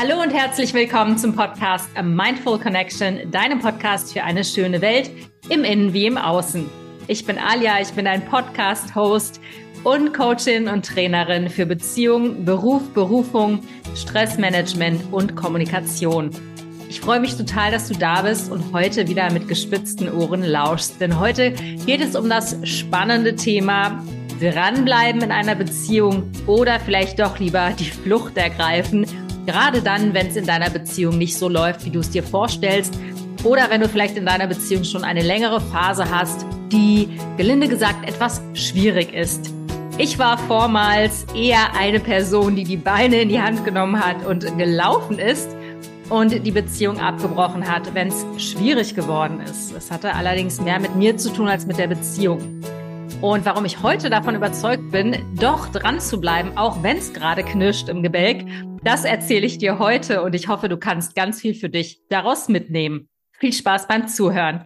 Hallo und herzlich willkommen zum Podcast A Mindful Connection, deinem Podcast für eine schöne Welt im Innen wie im Außen. Ich bin Alia, ich bin ein Podcast-Host und Coachin und Trainerin für Beziehung, Beruf, Berufung, Stressmanagement und Kommunikation. Ich freue mich total, dass du da bist und heute wieder mit gespitzten Ohren lauschst, denn heute geht es um das spannende Thema dranbleiben in einer Beziehung oder vielleicht doch lieber die Flucht ergreifen Gerade dann, wenn es in deiner Beziehung nicht so läuft, wie du es dir vorstellst. Oder wenn du vielleicht in deiner Beziehung schon eine längere Phase hast, die, gelinde gesagt, etwas schwierig ist. Ich war vormals eher eine Person, die die Beine in die Hand genommen hat und gelaufen ist und die Beziehung abgebrochen hat, wenn es schwierig geworden ist. Es hatte allerdings mehr mit mir zu tun als mit der Beziehung. Und warum ich heute davon überzeugt bin, doch dran zu bleiben, auch wenn es gerade knirscht im Gebälk, das erzähle ich dir heute und ich hoffe, du kannst ganz viel für dich daraus mitnehmen. Viel Spaß beim Zuhören.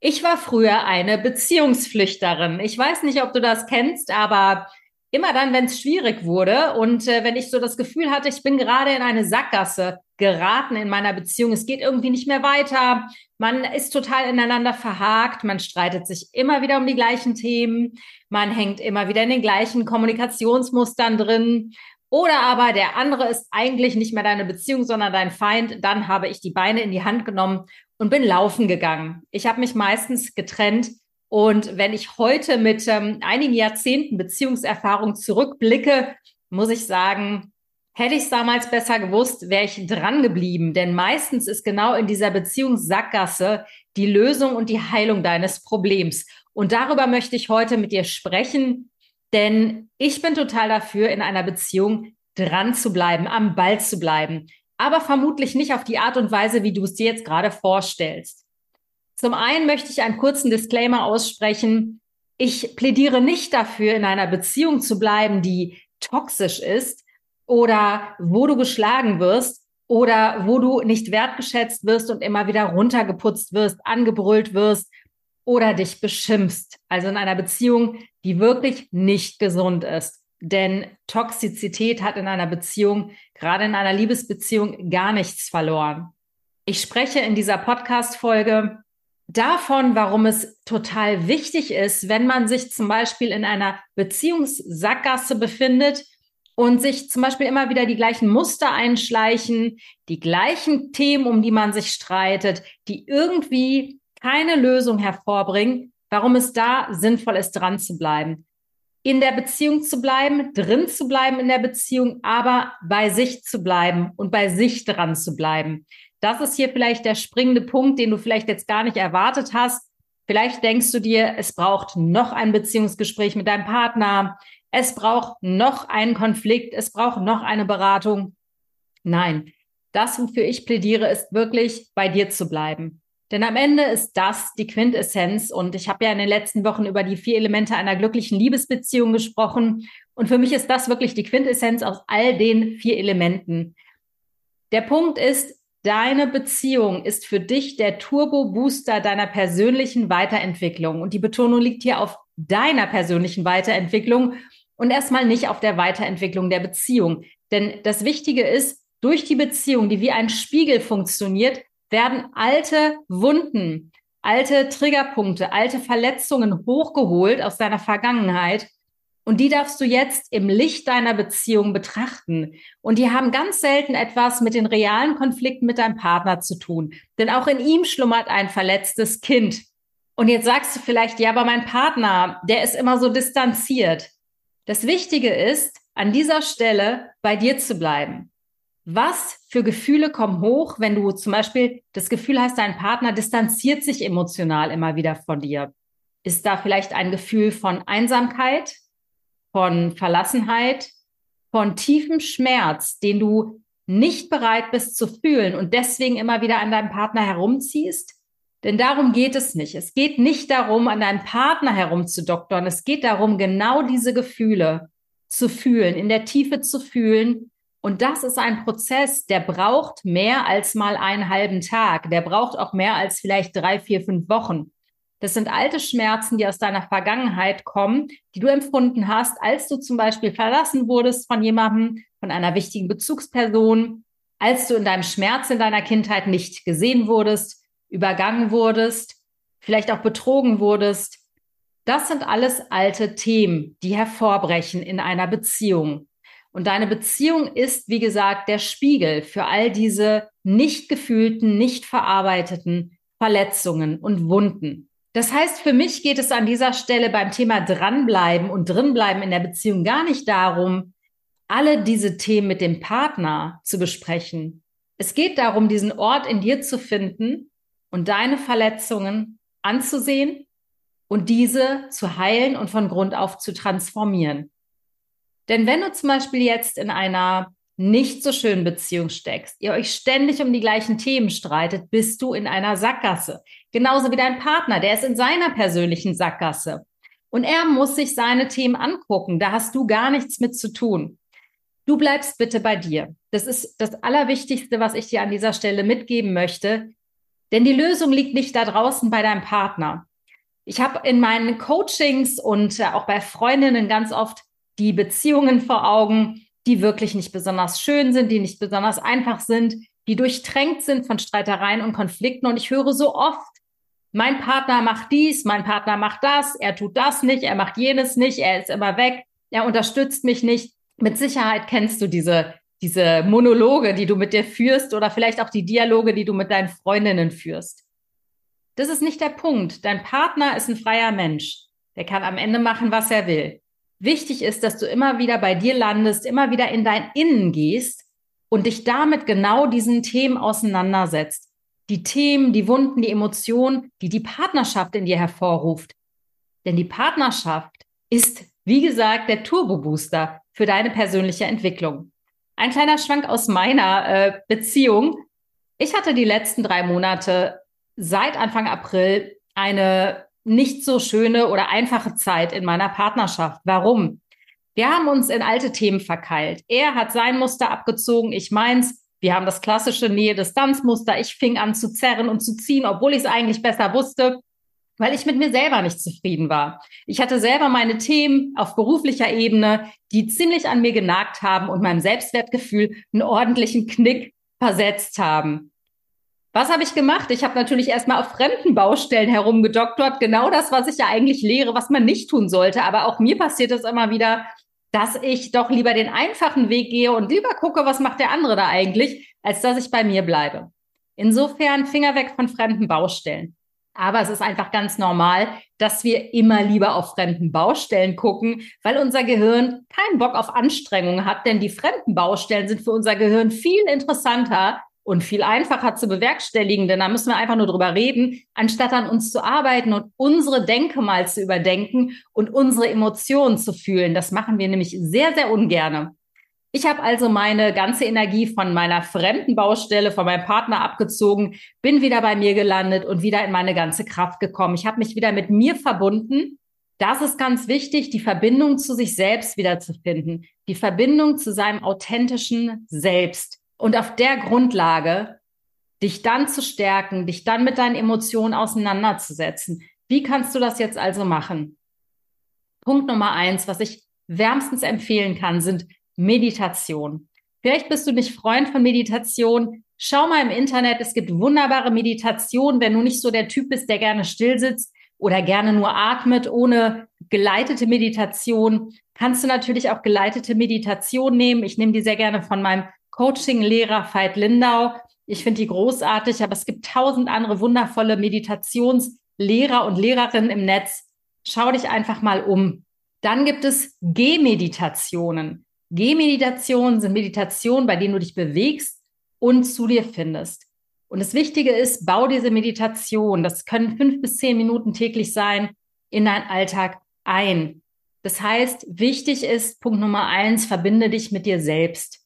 Ich war früher eine Beziehungsflüchterin. Ich weiß nicht, ob du das kennst, aber immer dann, wenn es schwierig wurde und äh, wenn ich so das Gefühl hatte, ich bin gerade in eine Sackgasse geraten in meiner Beziehung, es geht irgendwie nicht mehr weiter, man ist total ineinander verhakt, man streitet sich immer wieder um die gleichen Themen, man hängt immer wieder in den gleichen Kommunikationsmustern drin. Oder aber der andere ist eigentlich nicht mehr deine Beziehung, sondern dein Feind. Dann habe ich die Beine in die Hand genommen und bin laufen gegangen. Ich habe mich meistens getrennt und wenn ich heute mit ähm, einigen Jahrzehnten Beziehungserfahrung zurückblicke, muss ich sagen, hätte ich es damals besser gewusst, wäre ich dran geblieben. Denn meistens ist genau in dieser Beziehungssackgasse die Lösung und die Heilung deines Problems. Und darüber möchte ich heute mit dir sprechen, denn ich bin total dafür, in einer Beziehung dran zu bleiben, am Ball zu bleiben. Aber vermutlich nicht auf die Art und Weise, wie du es dir jetzt gerade vorstellst. Zum einen möchte ich einen kurzen Disclaimer aussprechen. Ich plädiere nicht dafür, in einer Beziehung zu bleiben, die toxisch ist oder wo du geschlagen wirst oder wo du nicht wertgeschätzt wirst und immer wieder runtergeputzt wirst, angebrüllt wirst oder dich beschimpfst. Also in einer Beziehung, die wirklich nicht gesund ist. Denn Toxizität hat in einer Beziehung, gerade in einer Liebesbeziehung, gar nichts verloren. Ich spreche in dieser Podcast-Folge davon, warum es total wichtig ist, wenn man sich zum Beispiel in einer Beziehungssackgasse befindet und sich zum Beispiel immer wieder die gleichen Muster einschleichen, die gleichen Themen, um die man sich streitet, die irgendwie keine Lösung hervorbringen, warum es da sinnvoll ist, dran zu bleiben. In der Beziehung zu bleiben, drin zu bleiben in der Beziehung, aber bei sich zu bleiben und bei sich dran zu bleiben. Das ist hier vielleicht der springende Punkt, den du vielleicht jetzt gar nicht erwartet hast. Vielleicht denkst du dir, es braucht noch ein Beziehungsgespräch mit deinem Partner. Es braucht noch einen Konflikt. Es braucht noch eine Beratung. Nein, das, wofür ich plädiere, ist wirklich bei dir zu bleiben. Denn am Ende ist das die Quintessenz. Und ich habe ja in den letzten Wochen über die vier Elemente einer glücklichen Liebesbeziehung gesprochen. Und für mich ist das wirklich die Quintessenz aus all den vier Elementen. Der Punkt ist, Deine Beziehung ist für dich der Turbo-Booster deiner persönlichen Weiterentwicklung. Und die Betonung liegt hier auf deiner persönlichen Weiterentwicklung und erstmal nicht auf der Weiterentwicklung der Beziehung. Denn das Wichtige ist, durch die Beziehung, die wie ein Spiegel funktioniert, werden alte Wunden, alte Triggerpunkte, alte Verletzungen hochgeholt aus deiner Vergangenheit und die darfst du jetzt im Licht deiner Beziehung betrachten. Und die haben ganz selten etwas mit den realen Konflikten mit deinem Partner zu tun. Denn auch in ihm schlummert ein verletztes Kind. Und jetzt sagst du vielleicht, ja, aber mein Partner, der ist immer so distanziert. Das Wichtige ist, an dieser Stelle bei dir zu bleiben. Was für Gefühle kommen hoch, wenn du zum Beispiel das Gefühl hast, dein Partner distanziert sich emotional immer wieder von dir? Ist da vielleicht ein Gefühl von Einsamkeit, von Verlassenheit, von tiefem Schmerz, den du nicht bereit bist zu fühlen und deswegen immer wieder an deinem Partner herumziehst? Denn darum geht es nicht. Es geht nicht darum, an deinem Partner herumzudoktern. Es geht darum, genau diese Gefühle zu fühlen, in der Tiefe zu fühlen. Und das ist ein Prozess, der braucht mehr als mal einen halben Tag. Der braucht auch mehr als vielleicht drei, vier, fünf Wochen. Das sind alte Schmerzen, die aus deiner Vergangenheit kommen, die du empfunden hast, als du zum Beispiel verlassen wurdest von jemandem, von einer wichtigen Bezugsperson als du in deinem Schmerz in deiner Kindheit nicht gesehen wurdest, übergangen wurdest, vielleicht auch betrogen wurdest. Das sind alles alte Themen, die hervorbrechen in einer Beziehung. Und deine Beziehung ist, wie gesagt, der Spiegel für all diese nicht gefühlten, nicht verarbeiteten Verletzungen und Wunden. Das heißt, für mich geht es an dieser Stelle beim Thema dranbleiben und drinbleiben in der Beziehung gar nicht darum, alle diese Themen mit dem Partner zu besprechen. Es geht darum, diesen Ort in dir zu finden und deine Verletzungen anzusehen und diese zu heilen und von Grund auf zu transformieren. Denn wenn du zum Beispiel jetzt in einer nicht so schönen Beziehung steckst, ihr euch ständig um die gleichen Themen streitet, bist du in einer Sackgasse. Genauso wie dein Partner, der ist in seiner persönlichen Sackgasse. Und er muss sich seine Themen angucken. Da hast du gar nichts mit zu tun. Du bleibst bitte bei dir. Das ist das Allerwichtigste, was ich dir an dieser Stelle mitgeben möchte. Denn die Lösung liegt nicht da draußen bei deinem Partner. Ich habe in meinen Coachings und äh, auch bei Freundinnen ganz oft die Beziehungen vor Augen, die wirklich nicht besonders schön sind, die nicht besonders einfach sind, die durchtränkt sind von Streitereien und Konflikten. Und ich höre so oft, mein Partner macht dies, mein Partner macht das, er tut das nicht, er macht jenes nicht, er ist immer weg, er unterstützt mich nicht mit Sicherheit kennst du diese, diese Monologe, die du mit dir führst oder vielleicht auch die Dialoge, die du mit deinen Freundinnen führst. Das ist nicht der Punkt. Dein Partner ist ein freier Mensch. Der kann am Ende machen, was er will. Wichtig ist, dass du immer wieder bei dir landest, immer wieder in dein Innen gehst und dich damit genau diesen Themen auseinandersetzt. Die Themen, die Wunden, die Emotionen, die die Partnerschaft in dir hervorruft. Denn die Partnerschaft ist, wie gesagt, der Turbo-Booster für deine persönliche Entwicklung. Ein kleiner Schwank aus meiner äh, Beziehung. Ich hatte die letzten drei Monate seit Anfang April eine nicht so schöne oder einfache Zeit in meiner Partnerschaft. Warum? Wir haben uns in alte Themen verkeilt. Er hat sein Muster abgezogen, ich meins. Wir haben das klassische Nähe-Distanz-Muster. Ich fing an zu zerren und zu ziehen, obwohl ich es eigentlich besser wusste weil ich mit mir selber nicht zufrieden war. Ich hatte selber meine Themen auf beruflicher Ebene, die ziemlich an mir genagt haben und meinem Selbstwertgefühl einen ordentlichen Knick versetzt haben. Was habe ich gemacht? Ich habe natürlich erstmal auf fremden Baustellen herumgedoktort. Genau das, was ich ja eigentlich lehre, was man nicht tun sollte. Aber auch mir passiert es immer wieder, dass ich doch lieber den einfachen Weg gehe und lieber gucke, was macht der andere da eigentlich, als dass ich bei mir bleibe. Insofern Finger weg von fremden Baustellen. Aber es ist einfach ganz normal, dass wir immer lieber auf fremden Baustellen gucken, weil unser Gehirn keinen Bock auf Anstrengungen hat, denn die fremden Baustellen sind für unser Gehirn viel interessanter und viel einfacher zu bewerkstelligen, denn da müssen wir einfach nur drüber reden, anstatt an uns zu arbeiten und unsere Denke mal zu überdenken und unsere Emotionen zu fühlen. Das machen wir nämlich sehr, sehr ungerne. Ich habe also meine ganze Energie von meiner fremden Baustelle, von meinem Partner abgezogen, bin wieder bei mir gelandet und wieder in meine ganze Kraft gekommen. Ich habe mich wieder mit mir verbunden. Das ist ganz wichtig, die Verbindung zu sich selbst wiederzufinden, die Verbindung zu seinem authentischen Selbst. Und auf der Grundlage dich dann zu stärken, dich dann mit deinen Emotionen auseinanderzusetzen. Wie kannst du das jetzt also machen? Punkt Nummer eins, was ich wärmstens empfehlen kann, sind Meditation. Vielleicht bist du nicht Freund von Meditation. Schau mal im Internet, es gibt wunderbare Meditationen, wenn du nicht so der Typ bist, der gerne still sitzt oder gerne nur atmet, ohne geleitete Meditation. Kannst du natürlich auch geleitete Meditation nehmen. Ich nehme die sehr gerne von meinem Coaching-Lehrer Veit Lindau. Ich finde die großartig, aber es gibt tausend andere wundervolle Meditationslehrer und Lehrerinnen im Netz. Schau dich einfach mal um. Dann gibt es Gehmeditationen. Gehmeditationen sind Meditationen, bei denen du dich bewegst und zu dir findest. Und das Wichtige ist, bau diese Meditation, das können fünf bis zehn Minuten täglich sein, in deinen Alltag ein. Das heißt, wichtig ist, Punkt Nummer eins, verbinde dich mit dir selbst.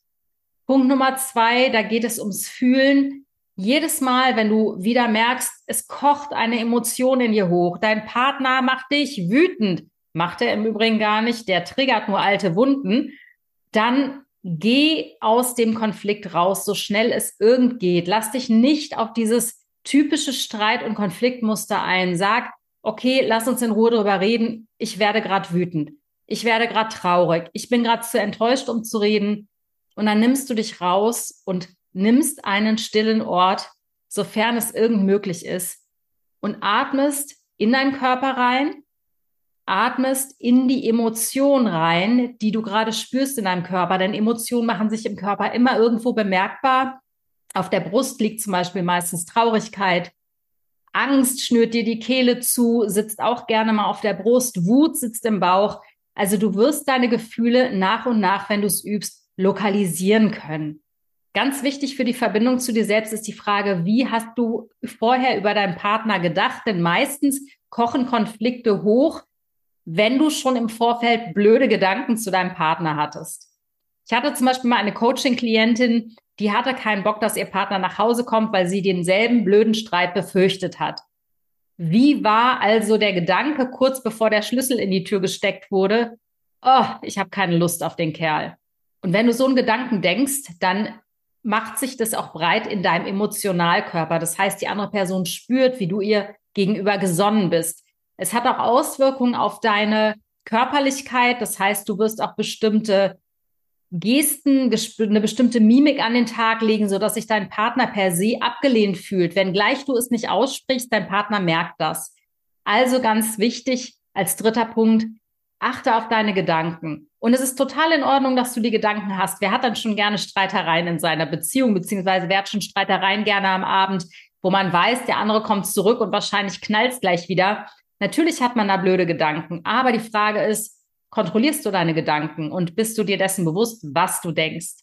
Punkt Nummer zwei, da geht es ums Fühlen. Jedes Mal, wenn du wieder merkst, es kocht eine Emotion in dir hoch, dein Partner macht dich wütend, macht er im Übrigen gar nicht, der triggert nur alte Wunden, dann geh aus dem Konflikt raus, so schnell es irgend geht. Lass dich nicht auf dieses typische Streit- und Konfliktmuster ein. Sag, okay, lass uns in Ruhe darüber reden. Ich werde gerade wütend. Ich werde gerade traurig. Ich bin gerade zu enttäuscht, um zu reden. Und dann nimmst du dich raus und nimmst einen stillen Ort, sofern es irgend möglich ist, und atmest in deinen Körper rein, atmest in die Emotion rein, die du gerade spürst in deinem Körper. Denn Emotionen machen sich im Körper immer irgendwo bemerkbar. Auf der Brust liegt zum Beispiel meistens Traurigkeit. Angst schnürt dir die Kehle zu, sitzt auch gerne mal auf der Brust. Wut sitzt im Bauch. Also du wirst deine Gefühle nach und nach, wenn du es übst, lokalisieren können. Ganz wichtig für die Verbindung zu dir selbst ist die Frage, wie hast du vorher über deinen Partner gedacht? Denn meistens kochen Konflikte hoch, wenn du schon im Vorfeld blöde Gedanken zu deinem Partner hattest. Ich hatte zum Beispiel mal eine Coaching-Klientin, die hatte keinen Bock, dass ihr Partner nach Hause kommt, weil sie denselben blöden Streit befürchtet hat. Wie war also der Gedanke kurz bevor der Schlüssel in die Tür gesteckt wurde? Oh, ich habe keine Lust auf den Kerl. Und wenn du so einen Gedanken denkst, dann macht sich das auch breit in deinem Emotionalkörper. Das heißt, die andere Person spürt, wie du ihr gegenüber gesonnen bist. Es hat auch Auswirkungen auf deine Körperlichkeit. Das heißt, du wirst auch bestimmte Gesten, eine bestimmte Mimik an den Tag legen, so dass sich dein Partner per se abgelehnt fühlt. Wenn gleich du es nicht aussprichst, dein Partner merkt das. Also ganz wichtig als dritter Punkt, achte auf deine Gedanken. Und es ist total in Ordnung, dass du die Gedanken hast. Wer hat dann schon gerne Streitereien in seiner Beziehung, beziehungsweise wer hat schon Streitereien gerne am Abend, wo man weiß, der andere kommt zurück und wahrscheinlich knallt gleich wieder. Natürlich hat man da blöde Gedanken, aber die Frage ist, kontrollierst du deine Gedanken und bist du dir dessen bewusst, was du denkst.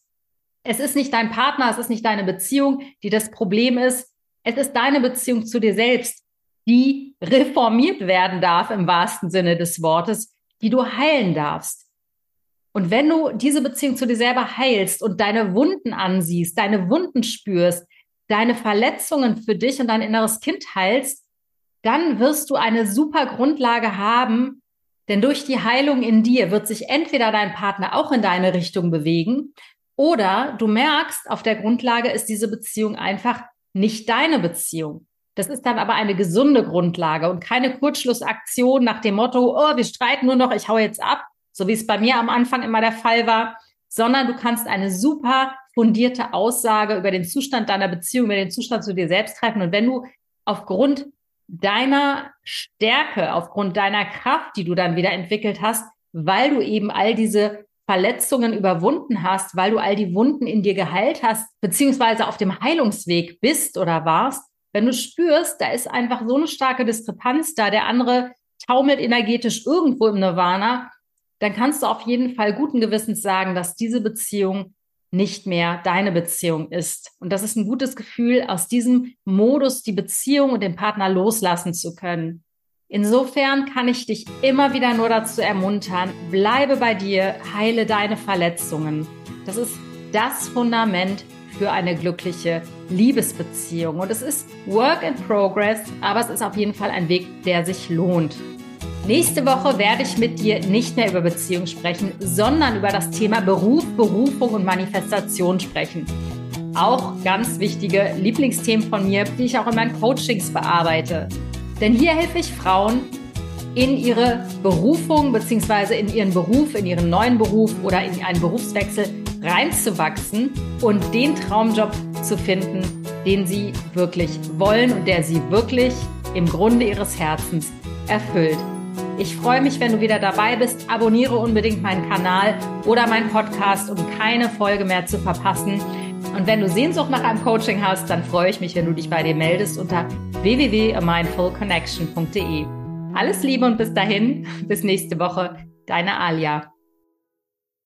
Es ist nicht dein Partner, es ist nicht deine Beziehung, die das Problem ist. Es ist deine Beziehung zu dir selbst, die reformiert werden darf im wahrsten Sinne des Wortes, die du heilen darfst. Und wenn du diese Beziehung zu dir selber heilst und deine Wunden ansiehst, deine Wunden spürst, deine Verletzungen für dich und dein inneres Kind heilst, dann wirst du eine super Grundlage haben, denn durch die Heilung in dir wird sich entweder dein Partner auch in deine Richtung bewegen oder du merkst, auf der Grundlage ist diese Beziehung einfach nicht deine Beziehung. Das ist dann aber eine gesunde Grundlage und keine Kurzschlussaktion nach dem Motto, oh, wir streiten nur noch, ich hau jetzt ab, so wie es bei mir am Anfang immer der Fall war, sondern du kannst eine super fundierte Aussage über den Zustand deiner Beziehung, über den Zustand zu dir selbst treffen. Und wenn du aufgrund deiner Stärke, aufgrund deiner Kraft, die du dann wieder entwickelt hast, weil du eben all diese Verletzungen überwunden hast, weil du all die Wunden in dir geheilt hast, beziehungsweise auf dem Heilungsweg bist oder warst, wenn du spürst, da ist einfach so eine starke Diskrepanz da, der andere taumelt energetisch irgendwo im Nirvana, dann kannst du auf jeden Fall guten Gewissens sagen, dass diese Beziehung nicht mehr deine Beziehung ist. Und das ist ein gutes Gefühl, aus diesem Modus die Beziehung und den Partner loslassen zu können. Insofern kann ich dich immer wieder nur dazu ermuntern, bleibe bei dir, heile deine Verletzungen. Das ist das Fundament für eine glückliche Liebesbeziehung. Und es ist Work in Progress, aber es ist auf jeden Fall ein Weg, der sich lohnt. Nächste Woche werde ich mit dir nicht mehr über Beziehung sprechen, sondern über das Thema Beruf, Berufung und Manifestation sprechen. Auch ganz wichtige Lieblingsthemen von mir, die ich auch in meinen Coachings bearbeite. Denn hier helfe ich Frauen, in ihre Berufung bzw. in ihren Beruf, in ihren neuen Beruf oder in einen Berufswechsel reinzuwachsen und den Traumjob zu finden, den sie wirklich wollen und der sie wirklich im Grunde ihres Herzens erfüllt. Ich freue mich, wenn du wieder dabei bist. Abonniere unbedingt meinen Kanal oder meinen Podcast, um keine Folge mehr zu verpassen. Und wenn du Sehnsucht nach einem Coaching hast, dann freue ich mich, wenn du dich bei dir meldest unter www.mindfulconnection.de. Alles Liebe und bis dahin, bis nächste Woche, deine Alia.